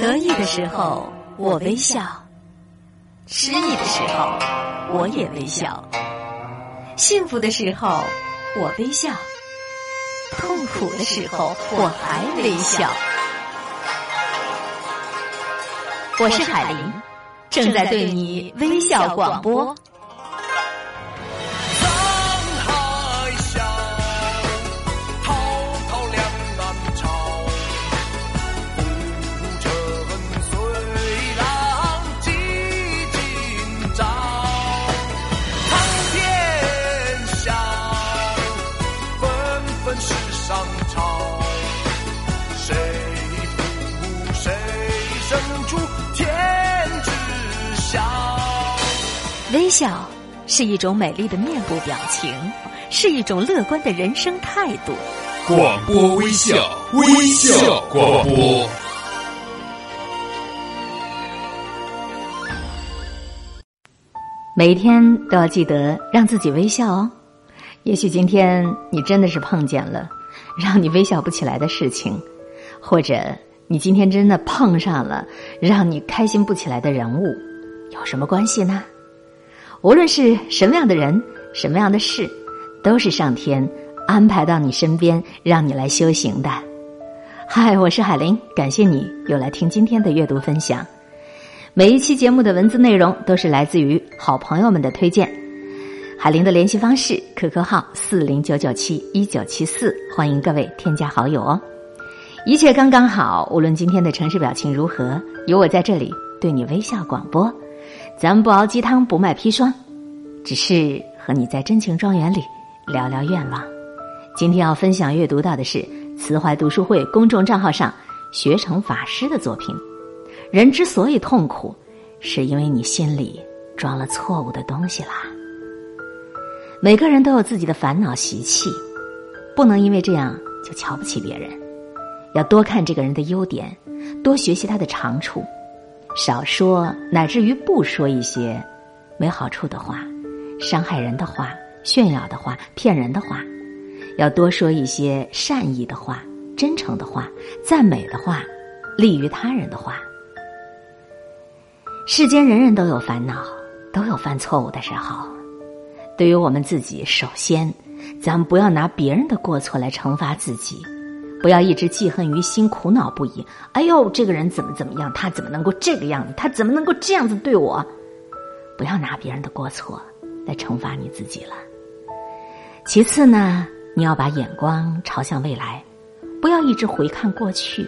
得意的时候我微笑，失意的时候我也微笑，幸福的时候我微笑，痛苦的时候我还微笑。我是海玲，正在对你微笑广播。微笑是一种美丽的面部表情，是一种乐观的人生态度。广播微笑，微笑广播。每一天都要记得让自己微笑哦。也许今天你真的是碰见了让你微笑不起来的事情，或者你今天真的碰上了让你开心不起来的人物，有什么关系呢？无论是什么样的人，什么样的事，都是上天安排到你身边，让你来修行的。嗨，我是海玲，感谢你又来听今天的阅读分享。每一期节目的文字内容都是来自于好朋友们的推荐。海玲的联系方式：QQ 号四零九九七一九七四，欢迎各位添加好友哦。一切刚刚好，无论今天的城市表情如何，有我在这里对你微笑广播。咱们不熬鸡汤不卖砒霜，只是和你在真情庄园里聊聊愿望。今天要分享阅读到的是慈怀读书会公众账号上学成法师的作品。人之所以痛苦，是因为你心里装了错误的东西啦。每个人都有自己的烦恼习气，不能因为这样就瞧不起别人。要多看这个人的优点，多学习他的长处。少说，乃至于不说一些没好处的话、伤害人的话、炫耀的话、骗人的话，要多说一些善意的话、真诚的话、赞美的话、利于他人的话。世间人人都有烦恼，都有犯错误的时候。对于我们自己，首先，咱们不要拿别人的过错来惩罚自己。不要一直记恨于心，苦恼不已。哎呦，这个人怎么怎么样？他怎么能够这个样子？他怎么能够这样子对我？不要拿别人的过错来惩罚你自己了。其次呢，你要把眼光朝向未来，不要一直回看过去，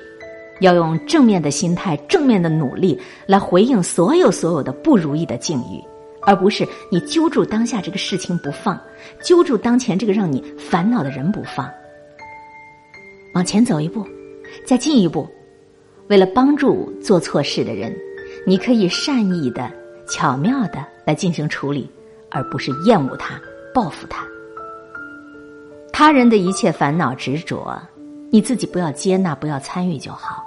要用正面的心态、正面的努力来回应所有所有的不如意的境遇，而不是你揪住当下这个事情不放，揪住当前这个让你烦恼的人不放。往前走一步，再进一步。为了帮助做错事的人，你可以善意的、巧妙的来进行处理，而不是厌恶他、报复他。他人的一切烦恼执着，你自己不要接纳、不要参与就好。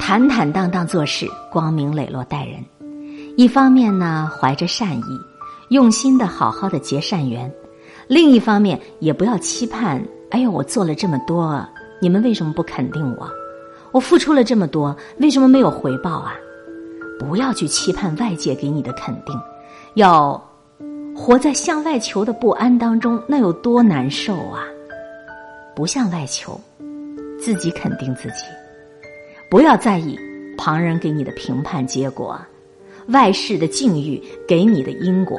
坦坦荡荡做事，光明磊落待人。一方面呢，怀着善意，用心的好好的结善缘；另一方面，也不要期盼。哎呦，我做了这么多。你们为什么不肯定我？我付出了这么多，为什么没有回报啊？不要去期盼外界给你的肯定，要活在向外求的不安当中，那有多难受啊！不向外求，自己肯定自己，不要在意旁人给你的评判结果，外事的境遇给你的因果，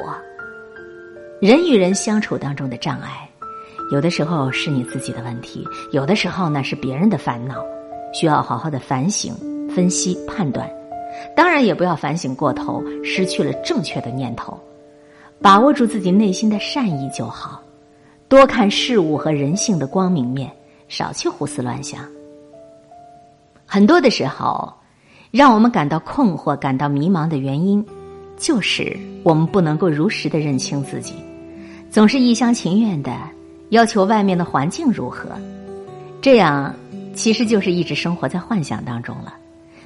人与人相处当中的障碍。有的时候是你自己的问题，有的时候呢是别人的烦恼，需要好好的反省、分析、判断。当然，也不要反省过头，失去了正确的念头。把握住自己内心的善意就好，多看事物和人性的光明面，少去胡思乱想。很多的时候，让我们感到困惑、感到迷茫的原因，就是我们不能够如实的认清自己，总是一厢情愿的。要求外面的环境如何，这样其实就是一直生活在幻想当中了，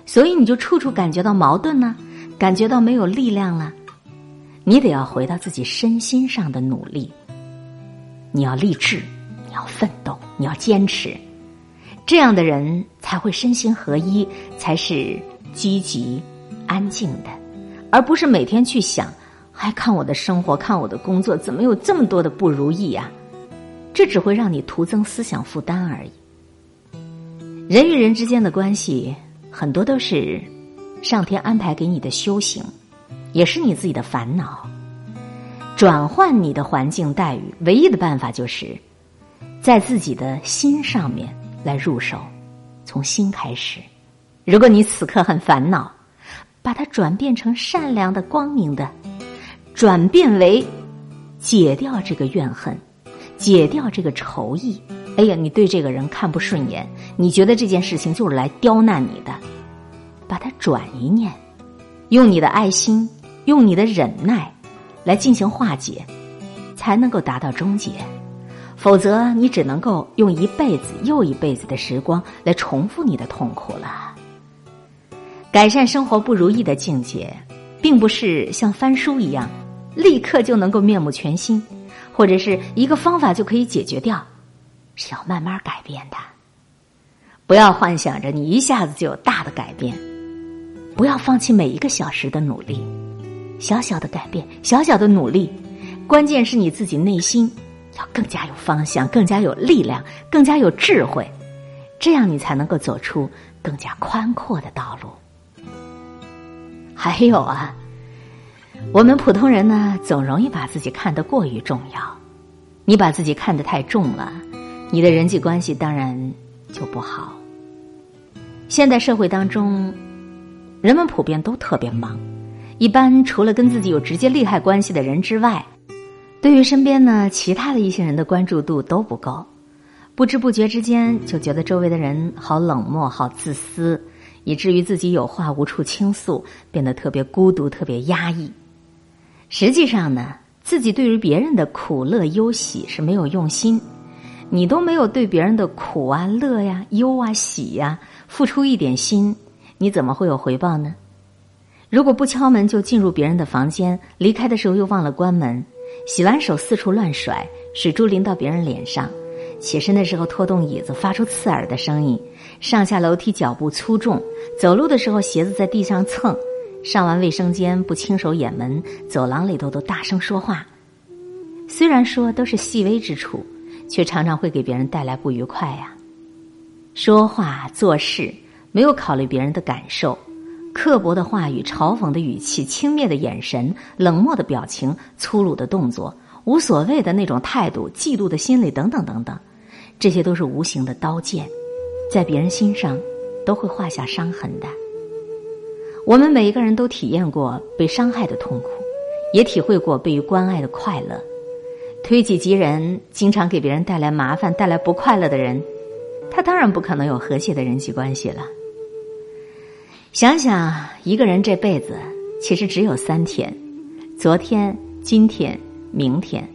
所以你就处处感觉到矛盾呢，感觉到没有力量了。你得要回到自己身心上的努力，你要励志，你要奋斗，你要坚持，这样的人才会身心合一，才是积极、安静的，而不是每天去想，还看我的生活，看我的工作，怎么有这么多的不如意呀？这只会让你徒增思想负担而已。人与人之间的关系，很多都是上天安排给你的修行，也是你自己的烦恼。转换你的环境待遇，唯一的办法就是在自己的心上面来入手，从心开始。如果你此刻很烦恼，把它转变成善良的、光明的，转变为解掉这个怨恨。解掉这个仇意，哎呀，你对这个人看不顺眼，你觉得这件事情就是来刁难你的，把它转一念，用你的爱心，用你的忍耐，来进行化解，才能够达到终结。否则，你只能够用一辈子又一辈子的时光来重复你的痛苦了。改善生活不如意的境界，并不是像翻书一样，立刻就能够面目全新。或者是一个方法就可以解决掉，是要慢慢改变的。不要幻想着你一下子就有大的改变，不要放弃每一个小时的努力，小小的改变，小小的努力，关键是你自己内心要更加有方向，更加有力量，更加有智慧，这样你才能够走出更加宽阔的道路。还有啊。我们普通人呢，总容易把自己看得过于重要。你把自己看得太重了，你的人际关系当然就不好。现代社会当中，人们普遍都特别忙，一般除了跟自己有直接利害关系的人之外，对于身边呢其他的一些人的关注度都不够。不知不觉之间，就觉得周围的人好冷漠、好自私，以至于自己有话无处倾诉，变得特别孤独、特别压抑。实际上呢，自己对于别人的苦乐忧喜是没有用心，你都没有对别人的苦啊、乐呀、忧啊、喜呀付出一点心，你怎么会有回报呢？如果不敲门就进入别人的房间，离开的时候又忘了关门，洗完手四处乱甩，水珠淋到别人脸上，起身的时候拖动椅子发出刺耳的声音，上下楼梯脚步粗重，走路的时候鞋子在地上蹭。上完卫生间不亲手掩门，走廊里头都大声说话。虽然说都是细微之处，却常常会给别人带来不愉快呀。说话做事没有考虑别人的感受，刻薄的话语、嘲讽的语气、轻蔑的眼神、冷漠的表情、粗鲁的动作、无所谓的那种态度、嫉妒的心理等等等等，这些都是无形的刀剑，在别人心上都会画下伤痕的。我们每一个人都体验过被伤害的痛苦，也体会过被关爱的快乐。推己及人，经常给别人带来麻烦、带来不快乐的人，他当然不可能有和谐的人际关系了。想想一个人这辈子其实只有三天：昨天、今天、明天。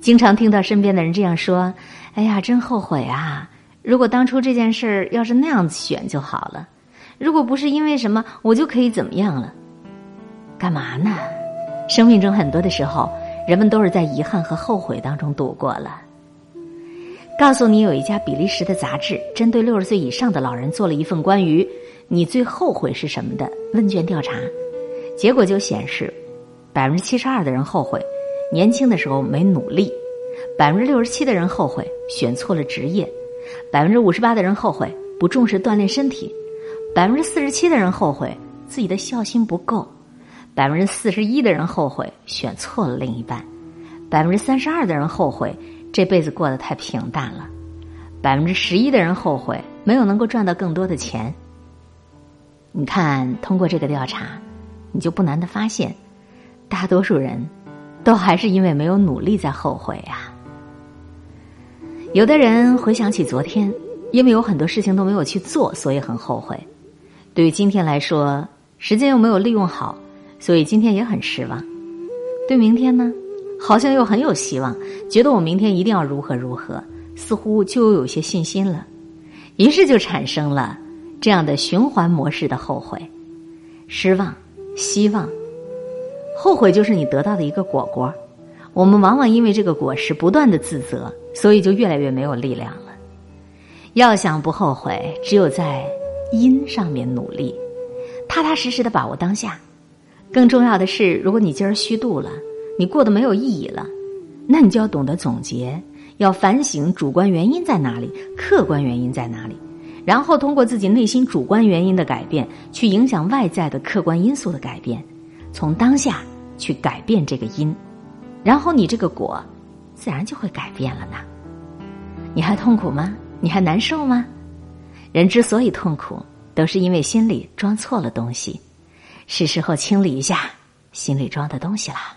经常听到身边的人这样说：“哎呀，真后悔啊！如果当初这件事儿要是那样子选就好了。”如果不是因为什么，我就可以怎么样了？干嘛呢？生命中很多的时候，人们都是在遗憾和后悔当中度过了。告诉你，有一家比利时的杂志针对六十岁以上的老人做了一份关于“你最后悔是什么”的问卷调查，结果就显示，百分之七十二的人后悔年轻的时候没努力，百分之六十七的人后悔选错了职业，百分之五十八的人后悔不重视锻炼身体。百分之四十七的人后悔自己的孝心不够，百分之四十一的人后悔选错了另一半，百分之三十二的人后悔这辈子过得太平淡了，百分之十一的人后悔没有能够赚到更多的钱。你看，通过这个调查，你就不难的发现，大多数人都还是因为没有努力在后悔呀。有的人回想起昨天，因为有很多事情都没有去做，所以很后悔。对于今天来说，时间又没有利用好，所以今天也很失望。对明天呢，好像又很有希望，觉得我明天一定要如何如何，似乎就有些信心了。于是就产生了这样的循环模式的后悔、失望、希望。后悔就是你得到的一个果果。我们往往因为这个果实不断的自责，所以就越来越没有力量了。要想不后悔，只有在。因上面努力，踏踏实实的把握当下。更重要的是，如果你今儿虚度了，你过得没有意义了，那你就要懂得总结，要反省主观原因在哪里，客观原因在哪里，然后通过自己内心主观原因的改变，去影响外在的客观因素的改变，从当下去改变这个因，然后你这个果，自然就会改变了呢。你还痛苦吗？你还难受吗？人之所以痛苦，都是因为心里装错了东西。是时候清理一下心里装的东西了。